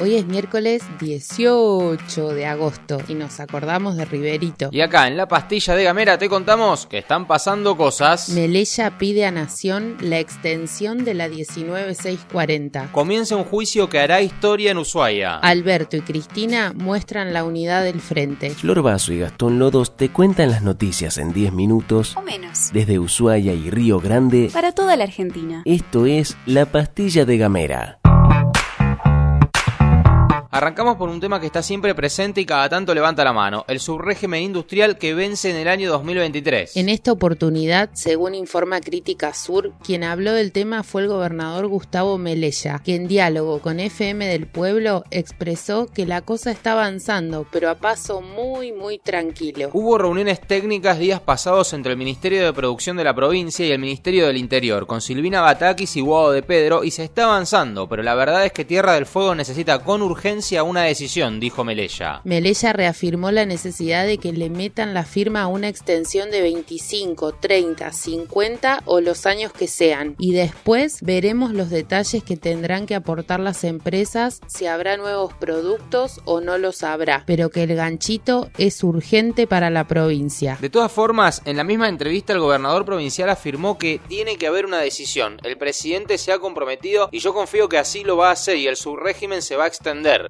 Hoy es miércoles 18 de agosto y nos acordamos de Riverito. Y acá en la pastilla de Gamera te contamos que están pasando cosas. Melella pide a Nación la extensión de la 19640. Comienza un juicio que hará historia en Ushuaia. Alberto y Cristina muestran la unidad del frente. Flor Vaso y Gastón Lodos te cuentan las noticias en 10 minutos O menos. desde Ushuaia y Río Grande. Para toda la Argentina. Esto es La Pastilla de Gamera. Arrancamos por un tema que está siempre presente y cada tanto levanta la mano, el subrégimen industrial que vence en el año 2023. En esta oportunidad, según informa Crítica Sur, quien habló del tema fue el gobernador Gustavo Melella, que en diálogo con FM del Pueblo expresó que la cosa está avanzando, pero a paso muy, muy tranquilo. Hubo reuniones técnicas días pasados entre el Ministerio de Producción de la provincia y el Ministerio del Interior, con Silvina Batakis y Guado de Pedro, y se está avanzando, pero la verdad es que Tierra del Fuego necesita con urgencia una decisión, dijo Melella. Melella reafirmó la necesidad de que le metan la firma a una extensión de 25, 30, 50 o los años que sean. Y después veremos los detalles que tendrán que aportar las empresas, si habrá nuevos productos o no los habrá. Pero que el ganchito es urgente para la provincia. De todas formas, en la misma entrevista el gobernador provincial afirmó que tiene que haber una decisión. El presidente se ha comprometido y yo confío que así lo va a hacer y el subrégimen se va a extender.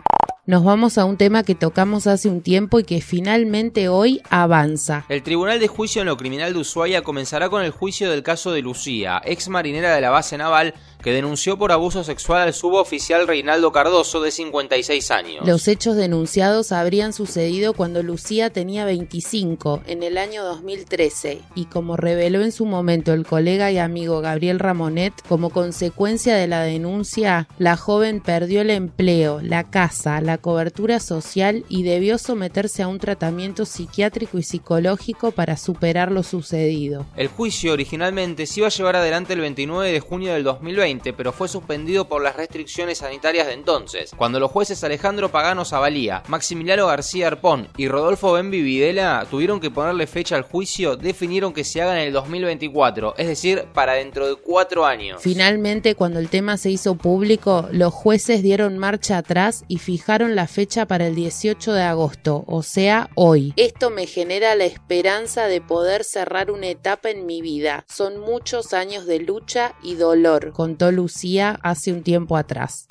Nos vamos a un tema que tocamos hace un tiempo y que finalmente hoy avanza. El Tribunal de Juicio en lo Criminal de Ushuaia comenzará con el juicio del caso de Lucía, ex marinera de la base naval que denunció por abuso sexual al suboficial Reinaldo Cardoso de 56 años. Los hechos denunciados habrían sucedido cuando Lucía tenía 25 en el año 2013 y como reveló en su momento el colega y amigo Gabriel Ramonet, como consecuencia de la denuncia, la joven perdió el empleo, la casa, la cobertura social y debió someterse a un tratamiento psiquiátrico y psicológico para superar lo sucedido. El juicio originalmente se iba a llevar adelante el 29 de junio del 2020, pero fue suspendido por las restricciones sanitarias de entonces, cuando los jueces Alejandro Pagano Zavalía, Maximiliano García Arpón y Rodolfo Benvi Videla tuvieron que ponerle fecha al juicio, definieron que se haga en el 2024, es decir, para dentro de cuatro años. Finalmente, cuando el tema se hizo público, los jueces dieron marcha atrás y fijaron la fecha para el 18 de agosto, o sea, hoy. Esto me genera la esperanza de poder cerrar una etapa en mi vida. Son muchos años de lucha y dolor, contó Lucía hace un tiempo atrás.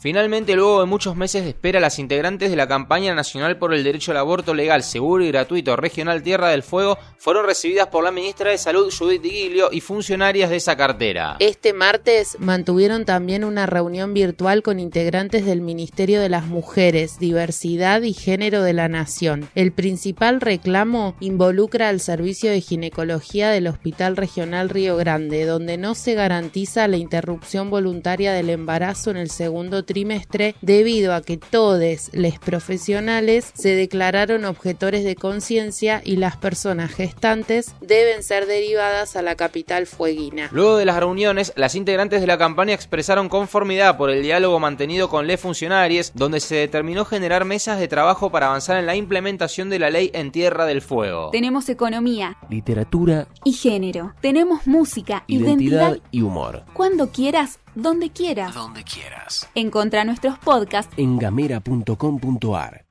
Finalmente, luego de muchos meses de espera, las integrantes de la campaña nacional por el derecho al aborto legal, seguro y gratuito regional Tierra del Fuego fueron recibidas por la ministra de Salud Judith Giglio y funcionarias de esa cartera. Este martes mantuvieron también una reunión virtual con integrantes del Ministerio de las Mujeres, Diversidad y Género de la Nación. El principal reclamo involucra al servicio de ginecología del Hospital Regional Río Grande, donde no se garantiza la interrupción voluntaria del embarazo en el segundo trimestre debido a que todos los profesionales se declararon objetores de conciencia y las personas gestantes deben ser derivadas a la capital fueguina. Luego de las reuniones, las integrantes de la campaña expresaron conformidad por el diálogo mantenido con les funcionarios, donde se determinó generar mesas de trabajo para avanzar en la implementación de la ley en Tierra del Fuego. Tenemos economía Literatura, y género. Tenemos música, identidad identidad. y humor. Cuando quieras, donde quieras. Donde quieras. Encontra nuestros podcasts En gamera.com.ar.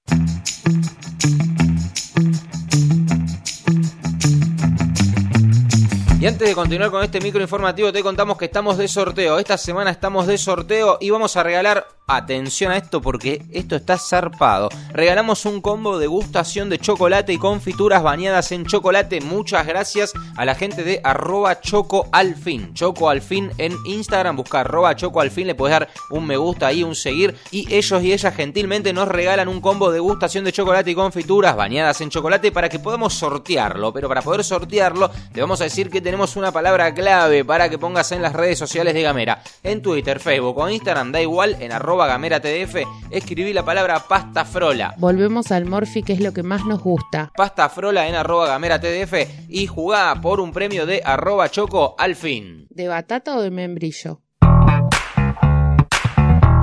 Y antes de continuar con este micro informativo, te contamos que estamos de sorteo. Esta semana estamos de sorteo y vamos a regalar, atención a esto porque esto está zarpado. Regalamos un combo de gustación de chocolate y confituras bañadas en chocolate. Muchas gracias a la gente de arroba choco al. Choco en Instagram, busca arroba choco le puedes dar un me gusta ahí, un seguir. Y ellos y ellas gentilmente nos regalan un combo de gustación de chocolate y confituras bañadas en chocolate para que podamos sortearlo. Pero para poder sortearlo, te vamos a decir que tenemos una palabra clave para que pongas en las redes sociales de Gamera. En Twitter, Facebook o Instagram, da igual, en arroba gamera tdf, escribí la palabra pasta frola. Volvemos al Morphy, que es lo que más nos gusta. Pasta frola en arroba gamera tdf y jugá por un premio de arroba choco al fin. ¿De batata o de membrillo?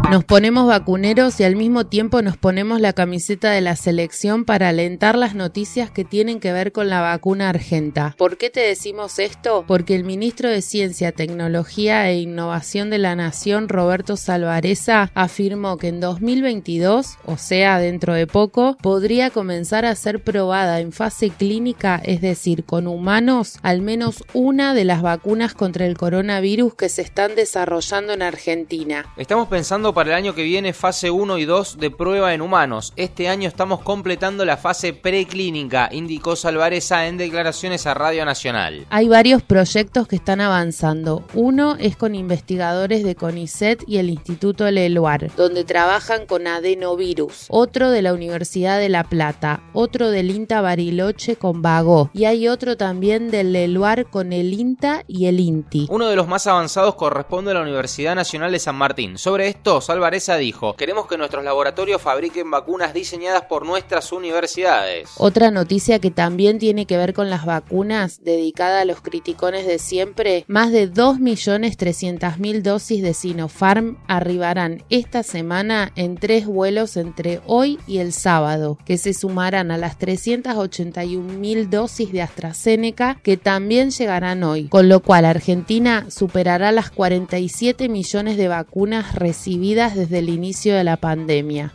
Nos ponemos vacuneros y al mismo tiempo nos ponemos la camiseta de la selección para alentar las noticias que tienen que ver con la vacuna argenta. ¿Por qué te decimos esto? Porque el ministro de Ciencia, Tecnología e Innovación de la Nación, Roberto Salvareza, afirmó que en 2022, o sea, dentro de poco, podría comenzar a ser probada en fase clínica, es decir, con humanos, al menos una de las vacunas contra el coronavirus que se están desarrollando en Argentina. Estamos pensando para el año que viene fase 1 y 2 de prueba en humanos. Este año estamos completando la fase preclínica, indicó Salvareza en declaraciones a Radio Nacional. Hay varios proyectos que están avanzando. Uno es con investigadores de CONICET y el Instituto Leluar, donde trabajan con adenovirus. Otro de la Universidad de La Plata. Otro del INTA Bariloche con Vago. Y hay otro también del Leluar con el INTA y el INTI. Uno de los más avanzados corresponde a la Universidad Nacional de San Martín. Sobre Alvareza dijo, queremos que nuestros laboratorios fabriquen vacunas diseñadas por nuestras universidades. Otra noticia que también tiene que ver con las vacunas, dedicada a los criticones de siempre, más de 2.300.000 dosis de Sinopharm arribarán esta semana en tres vuelos entre hoy y el sábado, que se sumarán a las 381.000 dosis de AstraZeneca que también llegarán hoy, con lo cual Argentina superará las 47 millones de vacunas recibidas desde el inicio de la pandemia.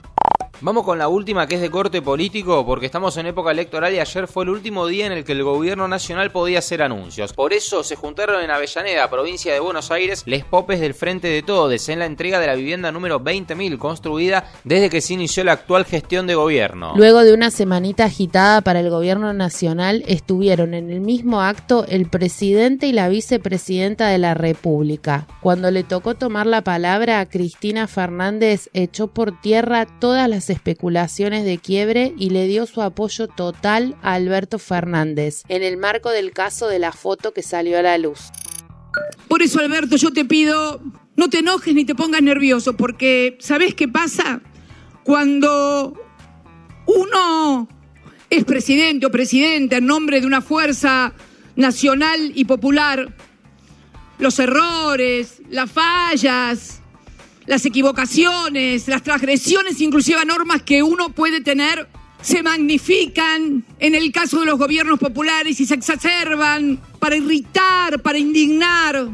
Vamos con la última que es de corte político porque estamos en época electoral y ayer fue el último día en el que el gobierno nacional podía hacer anuncios. Por eso se juntaron en Avellaneda, provincia de Buenos Aires, les popes del Frente de Todes en la entrega de la vivienda número 20.000 construida desde que se inició la actual gestión de gobierno. Luego de una semanita agitada para el gobierno nacional, estuvieron en el mismo acto el presidente y la vicepresidenta de la República. Cuando le tocó tomar la palabra, Cristina Fernández echó por tierra todas las especulaciones de quiebre y le dio su apoyo total a Alberto Fernández en el marco del caso de la foto que salió a la luz. Por eso, Alberto, yo te pido, no te enojes ni te pongas nervioso, porque ¿sabes qué pasa? Cuando uno es presidente o presidenta en nombre de una fuerza nacional y popular, los errores, las fallas, las equivocaciones, las transgresiones inclusive a normas que uno puede tener, se magnifican en el caso de los gobiernos populares y se exacerban para irritar, para indignar.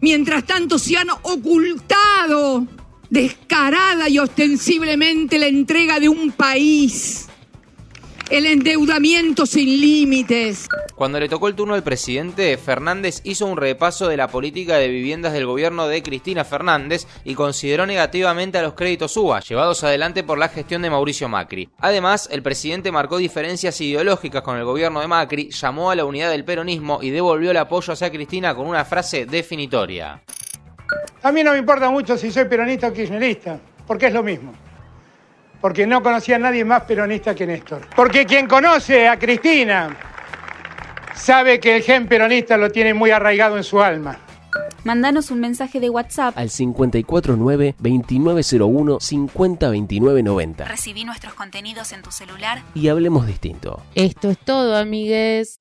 Mientras tanto se han ocultado descarada y ostensiblemente la entrega de un país el endeudamiento sin límites. Cuando le tocó el turno al presidente, Fernández hizo un repaso de la política de viviendas del gobierno de Cristina Fernández y consideró negativamente a los créditos UBA, llevados adelante por la gestión de Mauricio Macri. Además, el presidente marcó diferencias ideológicas con el gobierno de Macri, llamó a la unidad del peronismo y devolvió el apoyo hacia Cristina con una frase definitoria. A mí no me importa mucho si soy peronista o kirchnerista, porque es lo mismo porque no conocía a nadie más peronista que Néstor. Porque quien conoce a Cristina sabe que el gen peronista lo tiene muy arraigado en su alma. Mándanos un mensaje de WhatsApp al 549-2901-502990. Recibí nuestros contenidos en tu celular y hablemos distinto. Esto es todo, amigues.